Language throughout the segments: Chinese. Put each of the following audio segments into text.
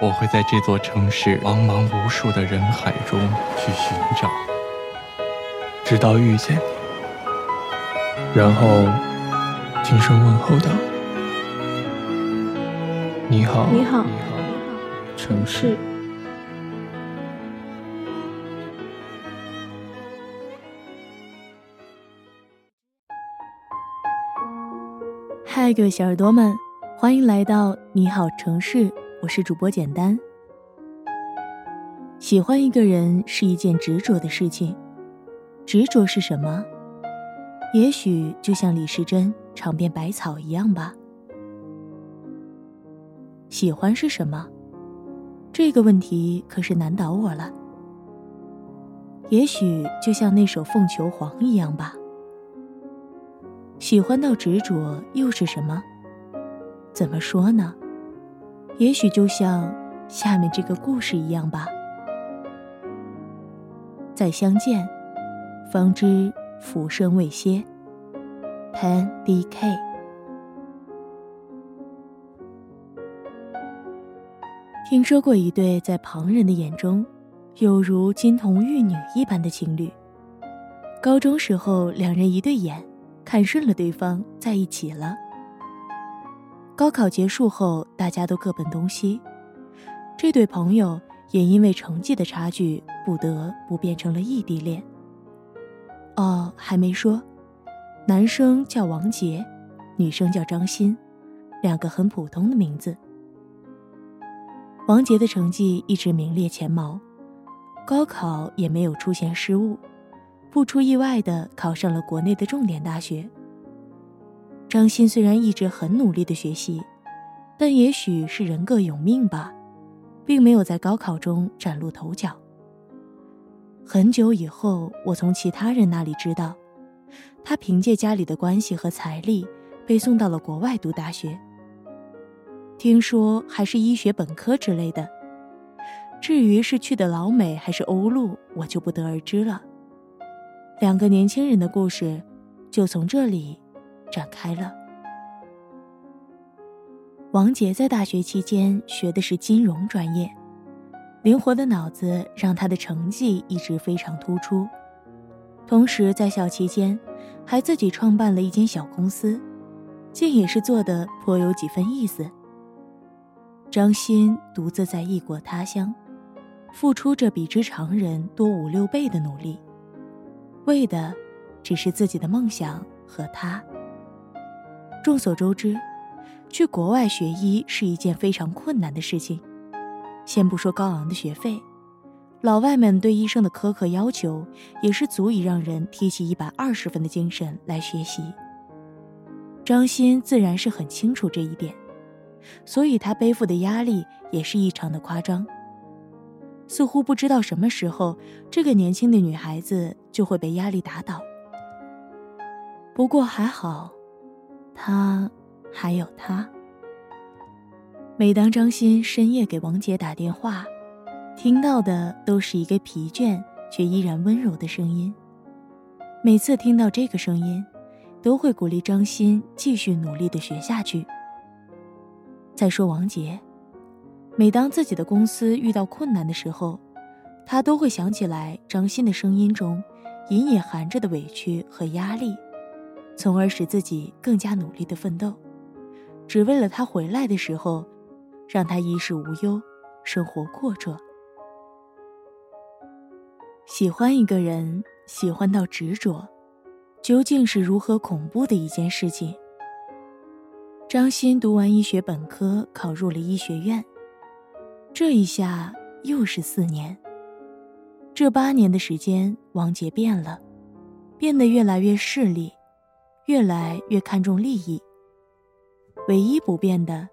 我会在这座城市茫茫无数的人海中去寻找，直到遇见你，然后轻声问候道：“你好，你好，城市。”嗨，各位小耳朵们，欢迎来到你好城市，我是主播简单。喜欢一个人是一件执着的事情，执着是什么？也许就像李时珍尝遍百草一样吧。喜欢是什么？这个问题可是难倒我了。也许就像那首《凤求凰》一样吧。喜欢到执着又是什么？怎么说呢？也许就像下面这个故事一样吧。再相见，方知浮生未歇。Pen D K。听说过一对在旁人的眼中，有如金童玉女一般的情侣。高中时候，两人一对眼。看顺了对方，在一起了。高考结束后，大家都各奔东西，这对朋友也因为成绩的差距，不得不变成了异地恋。哦，还没说，男生叫王杰，女生叫张欣，两个很普通的名字。王杰的成绩一直名列前茅，高考也没有出现失误。不出意外的考上了国内的重点大学。张欣虽然一直很努力的学习，但也许是人各有命吧，并没有在高考中崭露头角。很久以后，我从其他人那里知道，他凭借家里的关系和财力，被送到了国外读大学。听说还是医学本科之类的。至于是去的老美还是欧陆，我就不得而知了。两个年轻人的故事，就从这里展开了。王杰在大学期间学的是金融专业，灵活的脑子让他的成绩一直非常突出。同时，在校期间还自己创办了一间小公司，竟也是做的颇有几分意思。张欣独自在异国他乡，付出着比之常人多五六倍的努力。为的，只是自己的梦想和他。众所周知，去国外学医是一件非常困难的事情。先不说高昂的学费，老外们对医生的苛刻要求，也是足以让人提起一百二十分的精神来学习。张欣自然是很清楚这一点，所以他背负的压力也是异常的夸张。似乎不知道什么时候，这个年轻的女孩子就会被压力打倒。不过还好，他还有他。每当张欣深夜给王杰打电话，听到的都是一个疲倦却依然温柔的声音。每次听到这个声音，都会鼓励张欣继续努力的学下去。再说王杰。每当自己的公司遇到困难的时候，他都会想起来张欣的声音中隐隐含着的委屈和压力，从而使自己更加努力的奋斗，只为了他回来的时候，让他衣食无忧，生活阔绰。喜欢一个人，喜欢到执着，究竟是如何恐怖的一件事情？张欣读完医学本科，考入了医学院。这一下又是四年。这八年的时间，王杰变了，变得越来越势利，越来越看重利益。唯一不变的，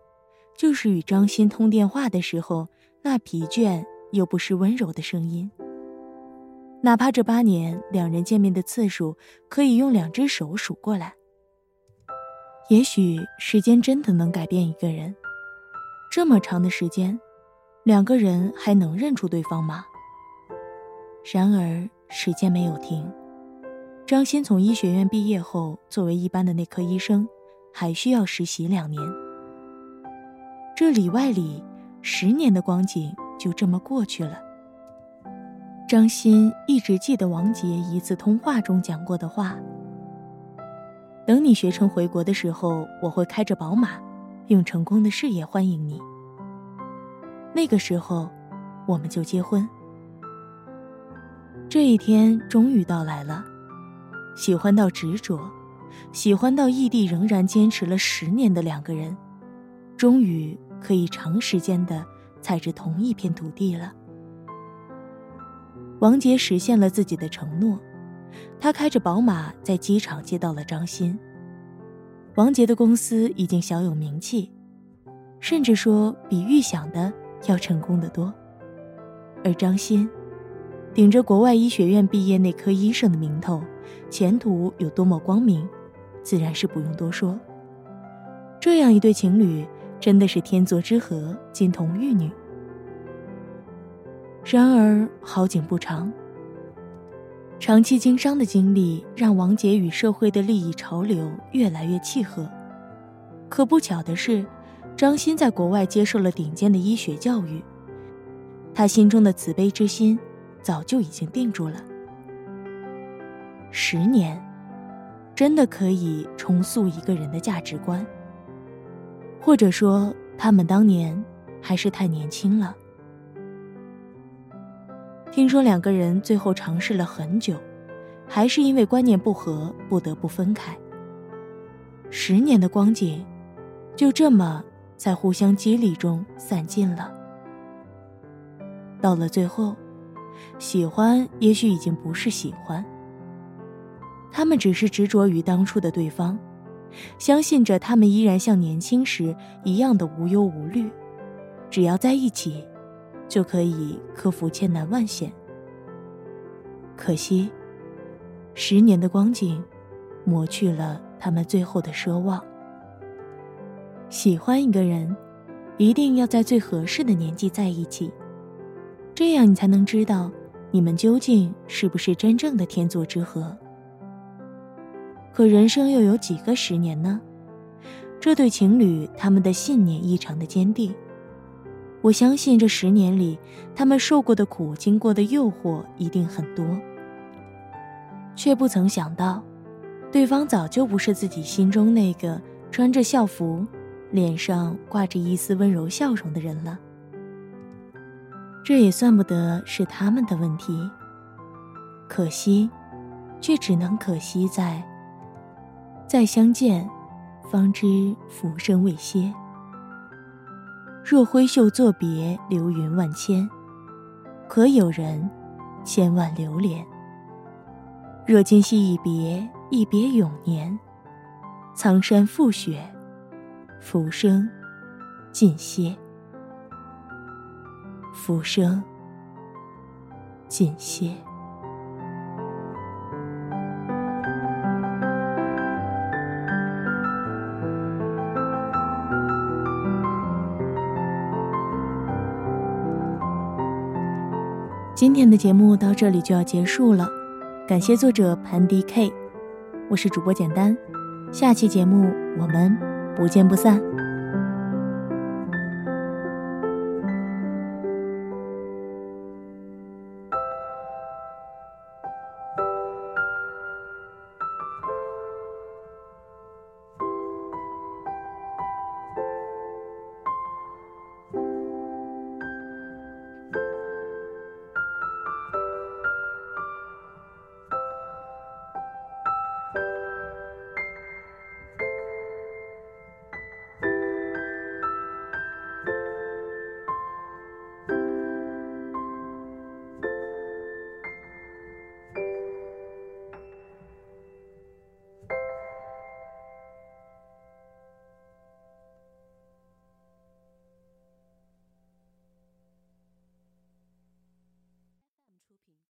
就是与张欣通电话的时候，那疲倦又不失温柔的声音。哪怕这八年两人见面的次数可以用两只手数过来。也许时间真的能改变一个人。这么长的时间，两个人还能认出对方吗？然而时间没有停。张鑫从医学院毕业后，作为一般的内科医生，还需要实习两年。这里外里十年的光景就这么过去了。张鑫一直记得王杰一次通话中讲过的话：“等你学成回国的时候，我会开着宝马，用成功的事业欢迎你。那个时候，我们就结婚。”这一天终于到来了。喜欢到执着，喜欢到异地仍然坚持了十年的两个人，终于可以长时间的踩着同一片土地了。王杰实现了自己的承诺，他开着宝马在机场接到了张鑫。王杰的公司已经小有名气，甚至说比预想的要成功的多，而张鑫，顶着国外医学院毕业内科医生的名头。前途有多么光明，自然是不用多说。这样一对情侣，真的是天作之合，金童玉女。然而好景不长，长期经商的经历让王杰与社会的利益潮流越来越契合。可不巧的是，张鑫在国外接受了顶尖的医学教育，他心中的慈悲之心，早就已经定住了。十年，真的可以重塑一个人的价值观。或者说，他们当年还是太年轻了。听说两个人最后尝试了很久，还是因为观念不合，不得不分开。十年的光景，就这么在互相激励中散尽了。到了最后，喜欢也许已经不是喜欢。他们只是执着于当初的对方，相信着他们依然像年轻时一样的无忧无虑，只要在一起，就可以克服千难万险。可惜，十年的光景，磨去了他们最后的奢望。喜欢一个人，一定要在最合适的年纪在一起，这样你才能知道你们究竟是不是真正的天作之合。可人生又有几个十年呢？这对情侣他们的信念异常的坚定。我相信这十年里，他们受过的苦、经过的诱惑一定很多，却不曾想到，对方早就不是自己心中那个穿着校服、脸上挂着一丝温柔笑容的人了。这也算不得是他们的问题。可惜，却只能可惜在。再相见，方知浮生未歇。若挥袖作别，流云万千，可有人千万流连？若今夕一别，一别永年。苍山覆雪，浮生尽歇。浮生尽歇。今天的节目到这里就要结束了，感谢作者潘迪 K，我是主播简单，下期节目我们不见不散。